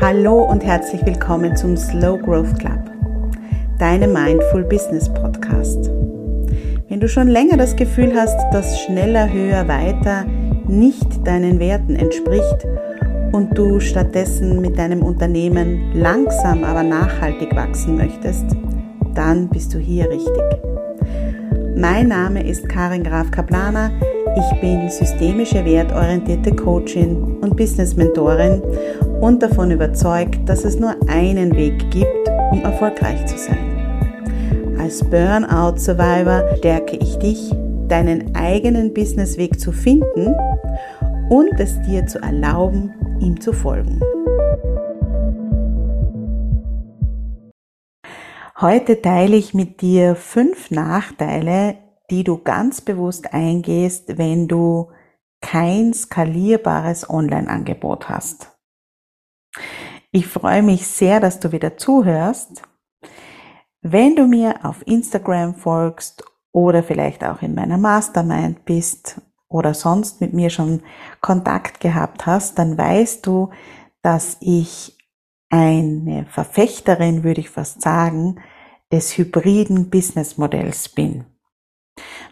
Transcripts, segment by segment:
Hallo und herzlich willkommen zum Slow Growth Club, deinem Mindful Business Podcast. Wenn du schon länger das Gefühl hast, dass schneller, höher, weiter nicht deinen Werten entspricht und du stattdessen mit deinem Unternehmen langsam, aber nachhaltig wachsen möchtest, dann bist du hier richtig. Mein Name ist Karin Graf Kaplaner. Ich bin systemische wertorientierte Coachin und Business Mentorin und davon überzeugt, dass es nur einen Weg gibt, um erfolgreich zu sein. Als Burnout Survivor stärke ich dich, deinen eigenen Businessweg zu finden und es dir zu erlauben, ihm zu folgen. Heute teile ich mit dir fünf Nachteile, die du ganz bewusst eingehst, wenn du kein skalierbares Online-Angebot hast. Ich freue mich sehr, dass du wieder zuhörst. Wenn du mir auf Instagram folgst oder vielleicht auch in meiner Mastermind bist oder sonst mit mir schon Kontakt gehabt hast, dann weißt du, dass ich eine Verfechterin, würde ich fast sagen, des hybriden Businessmodells bin.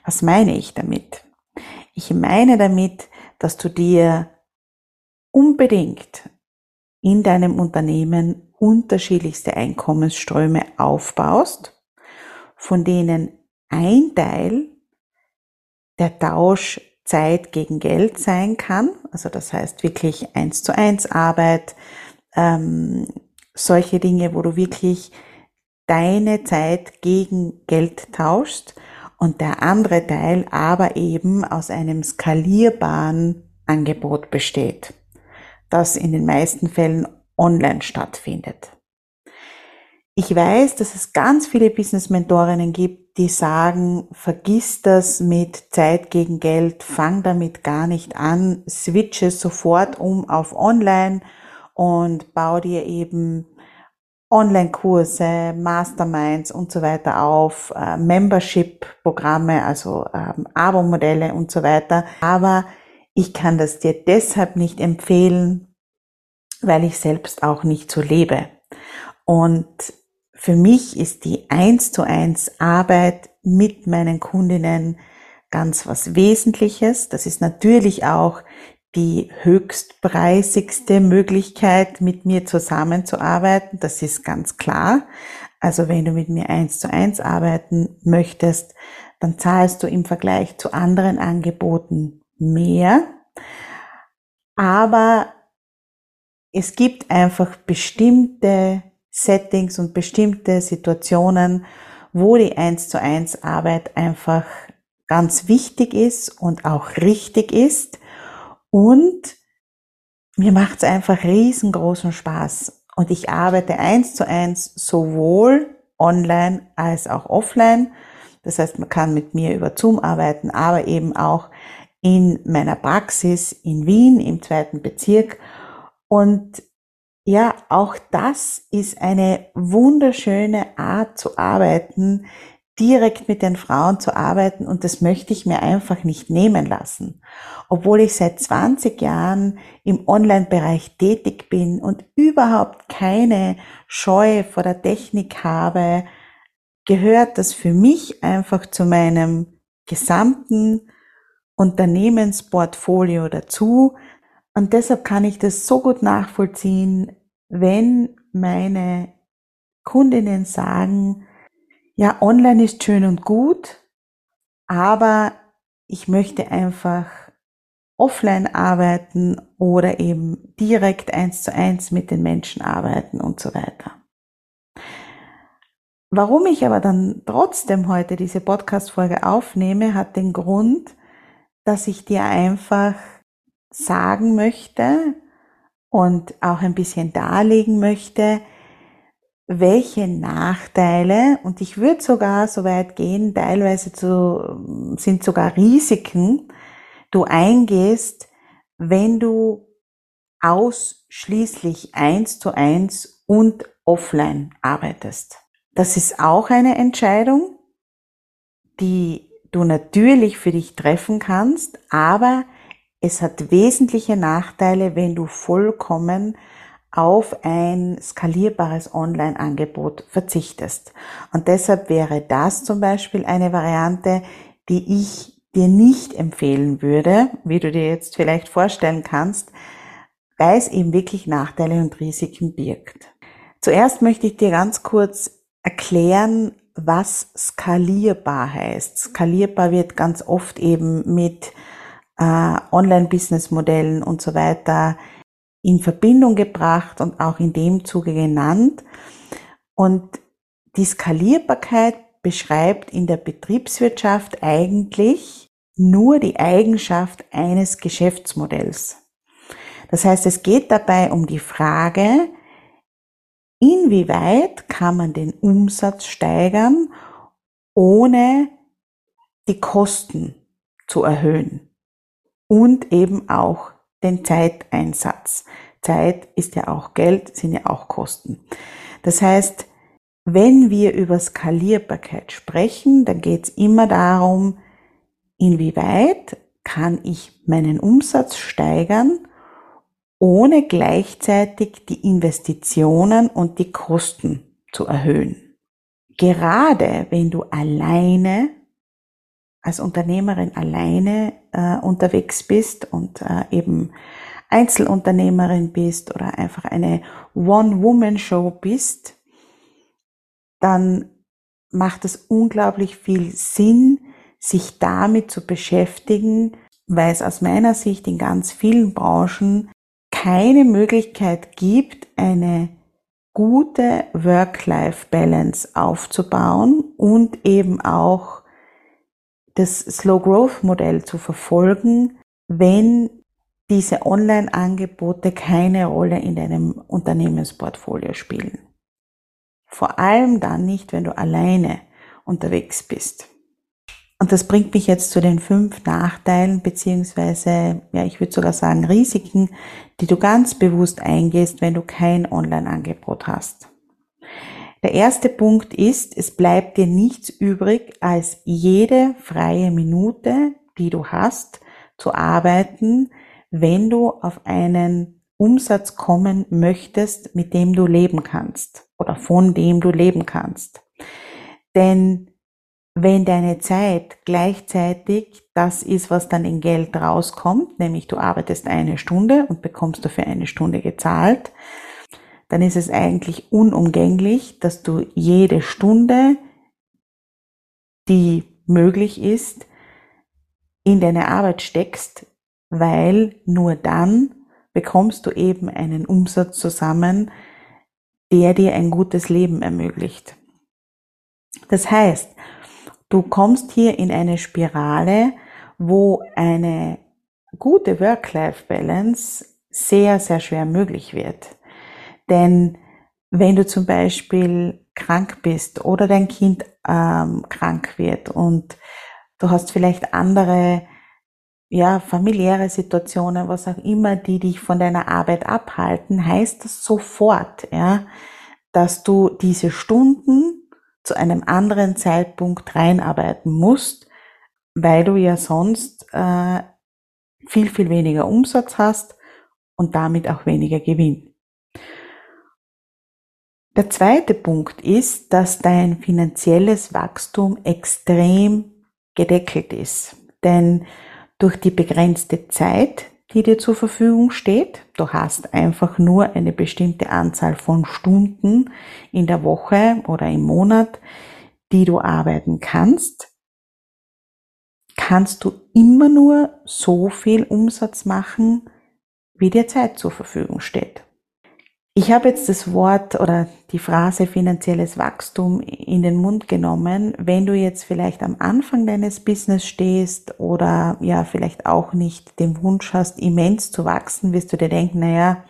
Was meine ich damit? Ich meine damit, dass du dir unbedingt in deinem Unternehmen unterschiedlichste Einkommensströme aufbaust, von denen ein Teil der Tausch Zeit gegen Geld sein kann, also das heißt wirklich eins zu eins Arbeit, ähm, solche Dinge, wo du wirklich deine Zeit gegen Geld tauschst und der andere Teil aber eben aus einem skalierbaren Angebot besteht das in den meisten Fällen online stattfindet. Ich weiß, dass es ganz viele Business-Mentorinnen gibt, die sagen, vergiss das mit Zeit gegen Geld, fang damit gar nicht an, switche sofort um auf online und bau dir eben Online-Kurse, Masterminds und so weiter auf, äh, Membership-Programme, also ähm, Abo-Modelle und so weiter. Aber ich kann das dir deshalb nicht empfehlen, weil ich selbst auch nicht so lebe. Und für mich ist die eins zu eins Arbeit mit meinen Kundinnen ganz was Wesentliches. Das ist natürlich auch die höchstpreisigste Möglichkeit, mit mir zusammenzuarbeiten. Das ist ganz klar. Also wenn du mit mir eins zu eins arbeiten möchtest, dann zahlst du im Vergleich zu anderen Angeboten mehr. Aber es gibt einfach bestimmte Settings und bestimmte Situationen, wo die 1 zu 1 Arbeit einfach ganz wichtig ist und auch richtig ist. Und mir macht es einfach riesengroßen Spaß. Und ich arbeite eins zu eins sowohl online als auch offline. Das heißt, man kann mit mir über Zoom arbeiten, aber eben auch in meiner Praxis in Wien im zweiten Bezirk. Und ja, auch das ist eine wunderschöne Art zu arbeiten, direkt mit den Frauen zu arbeiten und das möchte ich mir einfach nicht nehmen lassen. Obwohl ich seit 20 Jahren im Online-Bereich tätig bin und überhaupt keine Scheu vor der Technik habe, gehört das für mich einfach zu meinem gesamten Unternehmensportfolio dazu. Und deshalb kann ich das so gut nachvollziehen, wenn meine Kundinnen sagen, ja, online ist schön und gut, aber ich möchte einfach offline arbeiten oder eben direkt eins zu eins mit den Menschen arbeiten und so weiter. Warum ich aber dann trotzdem heute diese Podcast-Folge aufnehme, hat den Grund, dass ich dir einfach sagen möchte und auch ein bisschen darlegen möchte, welche Nachteile, und ich würde sogar so weit gehen, teilweise zu, sind sogar Risiken, du eingehst, wenn du ausschließlich eins zu eins und offline arbeitest. Das ist auch eine Entscheidung, die du natürlich für dich treffen kannst, aber es hat wesentliche Nachteile, wenn du vollkommen auf ein skalierbares Online-Angebot verzichtest. Und deshalb wäre das zum Beispiel eine Variante, die ich dir nicht empfehlen würde, wie du dir jetzt vielleicht vorstellen kannst, weil es eben wirklich Nachteile und Risiken birgt. Zuerst möchte ich dir ganz kurz erklären, was skalierbar heißt. Skalierbar wird ganz oft eben mit äh, Online-Business-Modellen und so weiter in Verbindung gebracht und auch in dem Zuge genannt. Und die Skalierbarkeit beschreibt in der Betriebswirtschaft eigentlich nur die Eigenschaft eines Geschäftsmodells. Das heißt, es geht dabei um die Frage, inwieweit kann man den Umsatz steigern, ohne die Kosten zu erhöhen und eben auch den Zeiteinsatz. Zeit ist ja auch Geld, sind ja auch Kosten. Das heißt, wenn wir über Skalierbarkeit sprechen, dann geht es immer darum, inwieweit kann ich meinen Umsatz steigern, ohne gleichzeitig die Investitionen und die Kosten zu erhöhen. Gerade wenn du alleine als Unternehmerin alleine äh, unterwegs bist und äh, eben Einzelunternehmerin bist oder einfach eine One-Woman-Show bist, dann macht es unglaublich viel Sinn, sich damit zu beschäftigen, weil es aus meiner Sicht in ganz vielen Branchen keine Möglichkeit gibt, eine gute Work-Life-Balance aufzubauen und eben auch das Slow Growth Modell zu verfolgen, wenn diese Online-Angebote keine Rolle in deinem Unternehmensportfolio spielen. Vor allem dann nicht, wenn du alleine unterwegs bist. Und das bringt mich jetzt zu den fünf Nachteilen beziehungsweise, ja, ich würde sogar sagen Risiken, die du ganz bewusst eingehst, wenn du kein Online-Angebot hast. Der erste Punkt ist, es bleibt dir nichts übrig, als jede freie Minute, die du hast, zu arbeiten, wenn du auf einen Umsatz kommen möchtest, mit dem du leben kannst oder von dem du leben kannst. Denn wenn deine Zeit gleichzeitig das ist, was dann in Geld rauskommt, nämlich du arbeitest eine Stunde und bekommst dafür eine Stunde gezahlt, dann ist es eigentlich unumgänglich, dass du jede Stunde, die möglich ist, in deine Arbeit steckst, weil nur dann bekommst du eben einen Umsatz zusammen, der dir ein gutes Leben ermöglicht. Das heißt, du kommst hier in eine Spirale, wo eine gute Work-Life-Balance sehr, sehr schwer möglich wird. Denn wenn du zum Beispiel krank bist oder dein Kind ähm, krank wird und du hast vielleicht andere ja, familiäre Situationen, was auch immer, die dich von deiner Arbeit abhalten, heißt das sofort, ja, dass du diese Stunden zu einem anderen Zeitpunkt reinarbeiten musst, weil du ja sonst äh, viel, viel weniger Umsatz hast und damit auch weniger Gewinn. Der zweite Punkt ist, dass dein finanzielles Wachstum extrem gedeckelt ist. Denn durch die begrenzte Zeit, die dir zur Verfügung steht, du hast einfach nur eine bestimmte Anzahl von Stunden in der Woche oder im Monat, die du arbeiten kannst, kannst du immer nur so viel Umsatz machen, wie dir Zeit zur Verfügung steht. Ich habe jetzt das Wort oder die Phrase finanzielles Wachstum in den Mund genommen. Wenn du jetzt vielleicht am Anfang deines Business stehst oder ja vielleicht auch nicht den Wunsch hast, immens zu wachsen, wirst du dir denken, naja,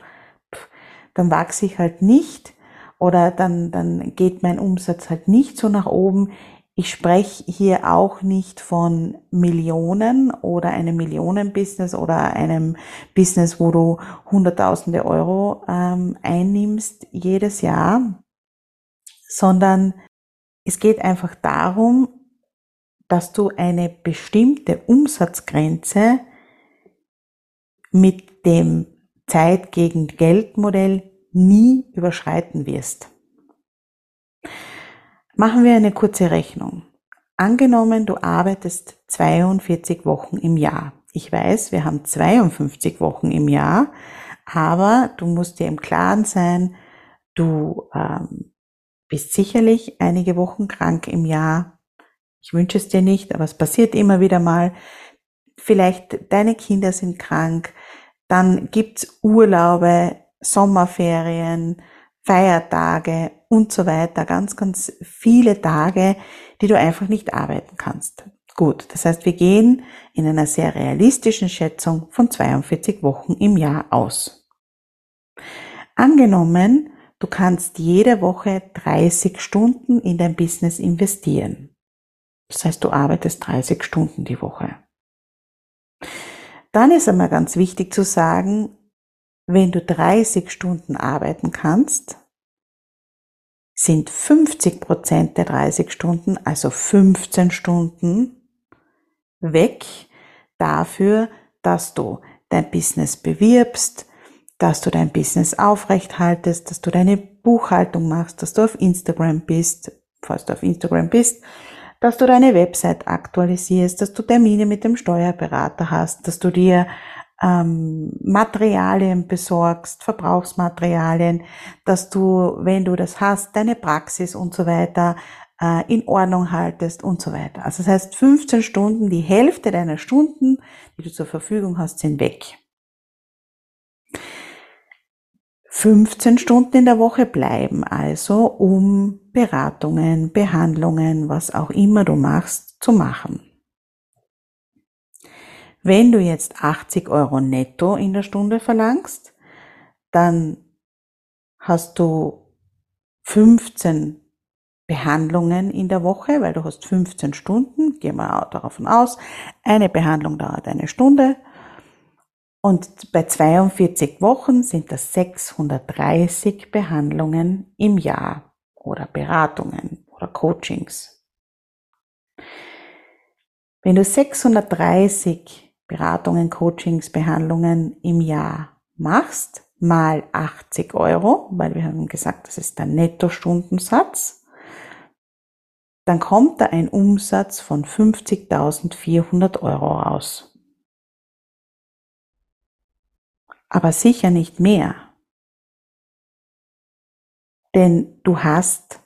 dann wachse ich halt nicht oder dann, dann geht mein Umsatz halt nicht so nach oben. Ich spreche hier auch nicht von Millionen oder einem Millionenbusiness oder einem Business, wo du Hunderttausende Euro ähm, einnimmst jedes Jahr, sondern es geht einfach darum, dass du eine bestimmte Umsatzgrenze mit dem Zeit gegen Geld Modell nie überschreiten wirst. Machen wir eine kurze Rechnung. Angenommen, du arbeitest 42 Wochen im Jahr. Ich weiß, wir haben 52 Wochen im Jahr, aber du musst dir im Klaren sein, du ähm, bist sicherlich einige Wochen krank im Jahr. Ich wünsche es dir nicht, aber es passiert immer wieder mal. Vielleicht deine Kinder sind krank, dann gibt's Urlaube, Sommerferien, Feiertage und so weiter. Ganz, ganz viele Tage, die du einfach nicht arbeiten kannst. Gut, das heißt, wir gehen in einer sehr realistischen Schätzung von 42 Wochen im Jahr aus. Angenommen, du kannst jede Woche 30 Stunden in dein Business investieren. Das heißt, du arbeitest 30 Stunden die Woche. Dann ist einmal ganz wichtig zu sagen, wenn du 30 Stunden arbeiten kannst, sind 50 Prozent der 30 Stunden, also 15 Stunden, weg dafür, dass du dein Business bewirbst, dass du dein Business aufrecht haltest, dass du deine Buchhaltung machst, dass du auf Instagram bist, falls du auf Instagram bist, dass du deine Website aktualisierst, dass du Termine mit dem Steuerberater hast, dass du dir ähm, Materialien besorgst, Verbrauchsmaterialien, dass du, wenn du das hast, deine Praxis und so weiter äh, in Ordnung haltest und so weiter. Also das heißt, 15 Stunden, die Hälfte deiner Stunden, die du zur Verfügung hast, sind weg. 15 Stunden in der Woche bleiben also, um Beratungen, Behandlungen, was auch immer du machst, zu machen. Wenn du jetzt 80 Euro netto in der Stunde verlangst, dann hast du 15 Behandlungen in der Woche, weil du hast 15 Stunden, gehen wir davon aus, eine Behandlung dauert eine Stunde und bei 42 Wochen sind das 630 Behandlungen im Jahr oder Beratungen oder Coachings. Wenn du 630 Beratungen, Coachings, Behandlungen im Jahr machst, mal 80 Euro, weil wir haben gesagt, das ist der Nettostundensatz, dann kommt da ein Umsatz von 50.400 Euro raus. Aber sicher nicht mehr. Denn du hast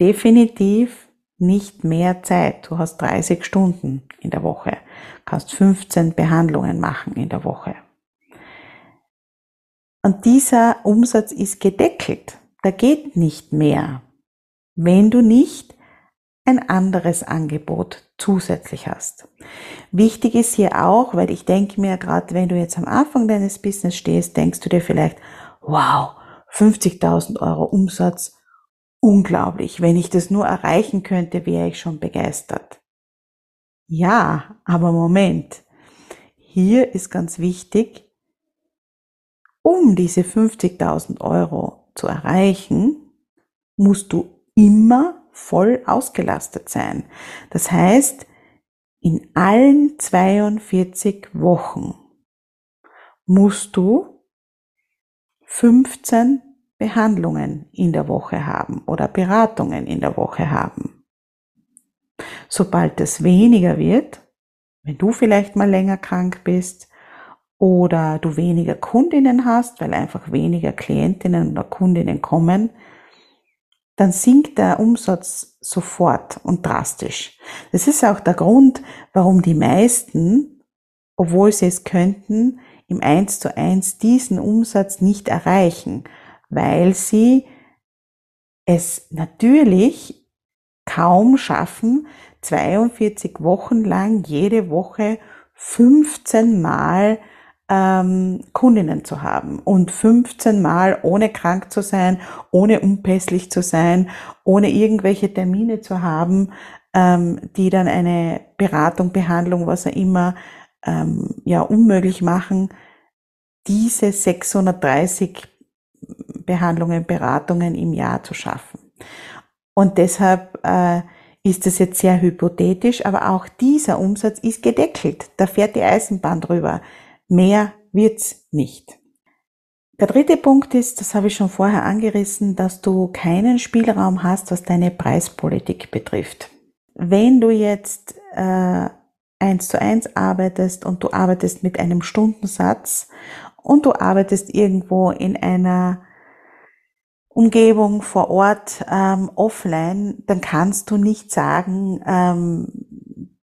definitiv nicht mehr Zeit. Du hast 30 Stunden in der Woche, kannst 15 Behandlungen machen in der Woche. Und dieser Umsatz ist gedeckelt. Da geht nicht mehr. Wenn du nicht ein anderes Angebot zusätzlich hast. Wichtig ist hier auch, weil ich denke mir, gerade wenn du jetzt am Anfang deines Business stehst, denkst du dir vielleicht, wow, 50.000 Euro Umsatz, unglaublich. Wenn ich das nur erreichen könnte, wäre ich schon begeistert. Ja, aber Moment. Hier ist ganz wichtig, um diese 50.000 Euro zu erreichen, musst du immer voll ausgelastet sein. Das heißt, in allen 42 Wochen musst du 15 Behandlungen in der Woche haben oder Beratungen in der Woche haben. Sobald es weniger wird, wenn du vielleicht mal länger krank bist oder du weniger Kundinnen hast, weil einfach weniger Klientinnen oder Kundinnen kommen, dann sinkt der Umsatz sofort und drastisch. Das ist auch der Grund, warum die meisten, obwohl sie es könnten, im 1 zu 1 diesen Umsatz nicht erreichen, weil sie es natürlich kaum schaffen, 42 Wochen lang jede Woche 15 Mal ähm, Kundinnen zu haben und 15 Mal ohne krank zu sein, ohne unpässlich zu sein, ohne irgendwelche Termine zu haben, ähm, die dann eine Beratung, Behandlung, was auch immer, ähm, ja, unmöglich machen, diese 630 Behandlungen, Beratungen im Jahr zu schaffen. Und deshalb äh, ist es jetzt sehr hypothetisch, aber auch dieser Umsatz ist gedeckelt. Da fährt die Eisenbahn drüber. Mehr wird's nicht. Der dritte Punkt ist, das habe ich schon vorher angerissen, dass du keinen Spielraum hast, was deine Preispolitik betrifft. Wenn du jetzt äh, eins zu eins arbeitest und du arbeitest mit einem Stundensatz und du arbeitest irgendwo in einer Umgebung vor Ort ähm, offline, dann kannst du nicht sagen, ähm,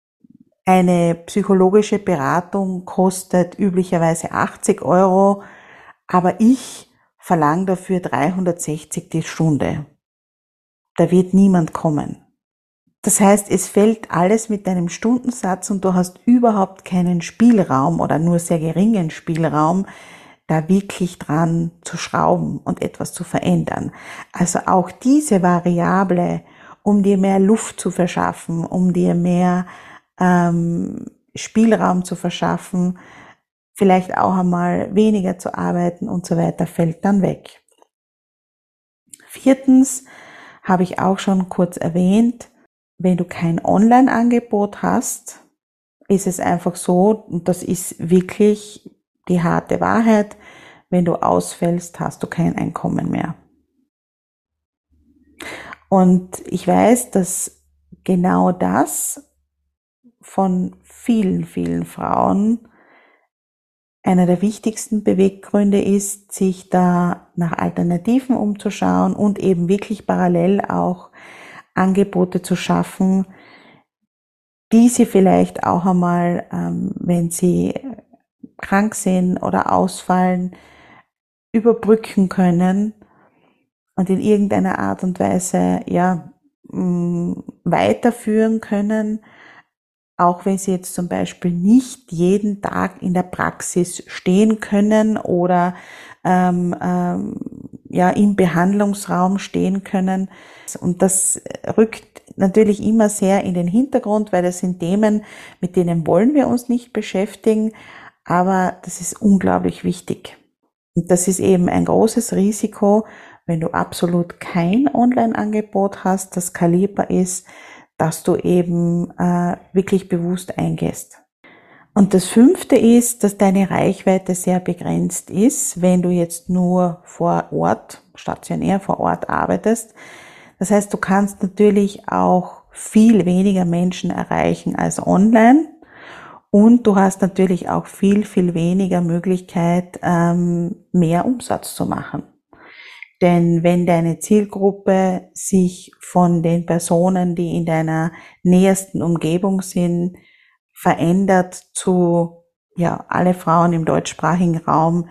eine psychologische Beratung kostet üblicherweise 80 Euro, aber ich verlange dafür 360 die Stunde. Da wird niemand kommen. Das heißt, es fällt alles mit deinem Stundensatz und du hast überhaupt keinen Spielraum oder nur sehr geringen Spielraum, da wirklich dran zu schrauben und etwas zu verändern. Also auch diese Variable, um dir mehr Luft zu verschaffen, um dir mehr ähm, Spielraum zu verschaffen, vielleicht auch einmal weniger zu arbeiten und so weiter, fällt dann weg. Viertens habe ich auch schon kurz erwähnt, wenn du kein Online-Angebot hast, ist es einfach so, und das ist wirklich die harte Wahrheit, wenn du ausfällst, hast du kein Einkommen mehr. Und ich weiß, dass genau das von vielen, vielen Frauen einer der wichtigsten Beweggründe ist, sich da nach Alternativen umzuschauen und eben wirklich parallel auch Angebote zu schaffen, die sie vielleicht auch einmal, ähm, wenn sie krank sind oder ausfallen, überbrücken können und in irgendeiner Art und Weise ja mm, weiterführen können, auch wenn sie jetzt zum Beispiel nicht jeden Tag in der Praxis stehen können oder ähm, ähm, ja im Behandlungsraum stehen können. Und das rückt natürlich immer sehr in den Hintergrund, weil das sind Themen, mit denen wollen wir uns nicht beschäftigen, aber das ist unglaublich wichtig. Und das ist eben ein großes Risiko, wenn du absolut kein Online-Angebot hast, das skalierbar ist, dass du eben äh, wirklich bewusst eingehst. Und das fünfte ist, dass deine Reichweite sehr begrenzt ist, wenn du jetzt nur vor Ort, stationär vor Ort arbeitest. Das heißt, du kannst natürlich auch viel weniger Menschen erreichen als online. Und du hast natürlich auch viel, viel weniger Möglichkeit, ähm, mehr Umsatz zu machen. Denn wenn deine Zielgruppe sich von den Personen, die in deiner nähersten Umgebung sind, verändert zu, ja, alle Frauen im deutschsprachigen Raum,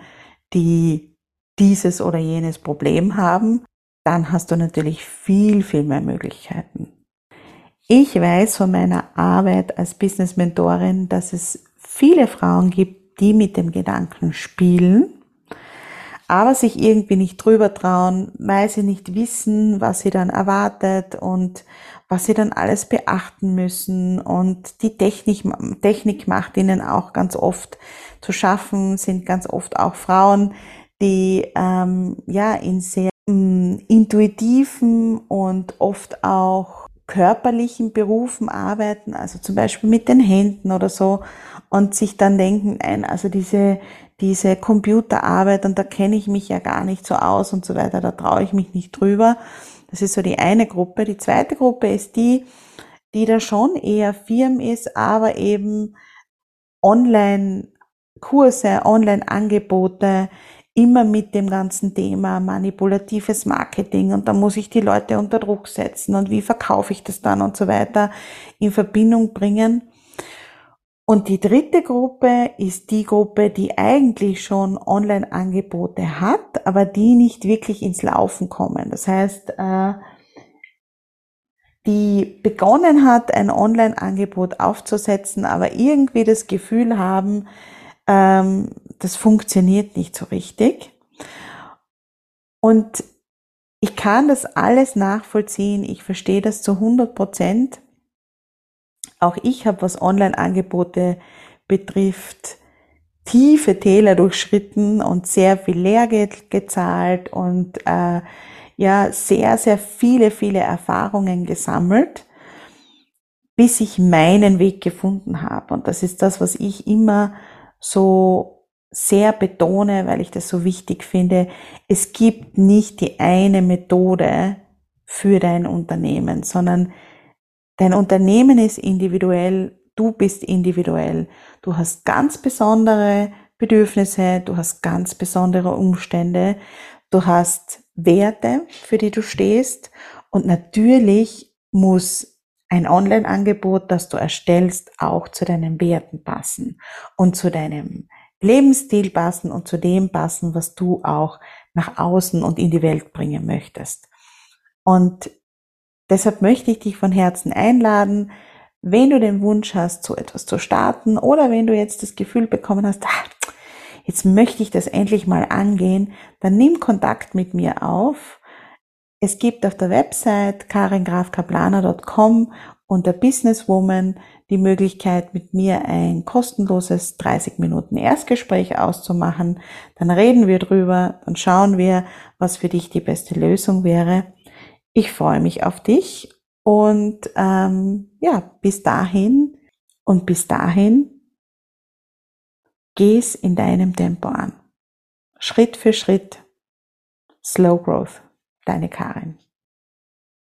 die dieses oder jenes Problem haben, dann hast du natürlich viel, viel mehr Möglichkeiten. Ich weiß von meiner Arbeit als Business Mentorin, dass es viele Frauen gibt, die mit dem Gedanken spielen, aber sich irgendwie nicht drüber trauen, weil sie nicht wissen, was sie dann erwartet und was sie dann alles beachten müssen. Und die Technik, Technik macht ihnen auch ganz oft zu schaffen, sind ganz oft auch Frauen, die ähm, ja in sehr ähm, intuitiven und oft auch körperlichen Berufen arbeiten, also zum Beispiel mit den Händen oder so, und sich dann denken, nein, also diese diese Computerarbeit und da kenne ich mich ja gar nicht so aus und so weiter, da traue ich mich nicht drüber. Das ist so die eine Gruppe. Die zweite Gruppe ist die, die da schon eher firm ist, aber eben Online-Kurse, Online-Angebote, immer mit dem ganzen Thema manipulatives Marketing und da muss ich die Leute unter Druck setzen und wie verkaufe ich das dann und so weiter in Verbindung bringen. Und die dritte Gruppe ist die Gruppe, die eigentlich schon Online-Angebote hat, aber die nicht wirklich ins Laufen kommen. Das heißt, äh, die begonnen hat, ein Online-Angebot aufzusetzen, aber irgendwie das Gefühl haben, ähm, das funktioniert nicht so richtig. Und ich kann das alles nachvollziehen. Ich verstehe das zu 100 Prozent. Auch ich habe, was Online-Angebote betrifft, tiefe Täler durchschritten und sehr viel Lehrgeld gezahlt und äh, ja sehr, sehr viele, viele Erfahrungen gesammelt, bis ich meinen Weg gefunden habe. Und das ist das, was ich immer so sehr betone, weil ich das so wichtig finde, es gibt nicht die eine Methode für dein Unternehmen, sondern dein Unternehmen ist individuell, du bist individuell, du hast ganz besondere Bedürfnisse, du hast ganz besondere Umstände, du hast Werte, für die du stehst und natürlich muss ein Online-Angebot, das du erstellst, auch zu deinen Werten passen und zu deinem Lebensstil passen und zu dem passen, was du auch nach außen und in die Welt bringen möchtest. Und deshalb möchte ich dich von Herzen einladen, wenn du den Wunsch hast, so etwas zu starten oder wenn du jetzt das Gefühl bekommen hast, ah, jetzt möchte ich das endlich mal angehen, dann nimm Kontakt mit mir auf. Es gibt auf der Website karingrafkaplaner.com unter Businesswoman die Möglichkeit, mit mir ein kostenloses 30 Minuten Erstgespräch auszumachen. Dann reden wir drüber, dann schauen wir, was für dich die beste Lösung wäre. Ich freue mich auf dich und ähm, ja, bis dahin und bis dahin geh's in deinem Tempo an. Schritt für Schritt. Slow Growth. Deine Karin.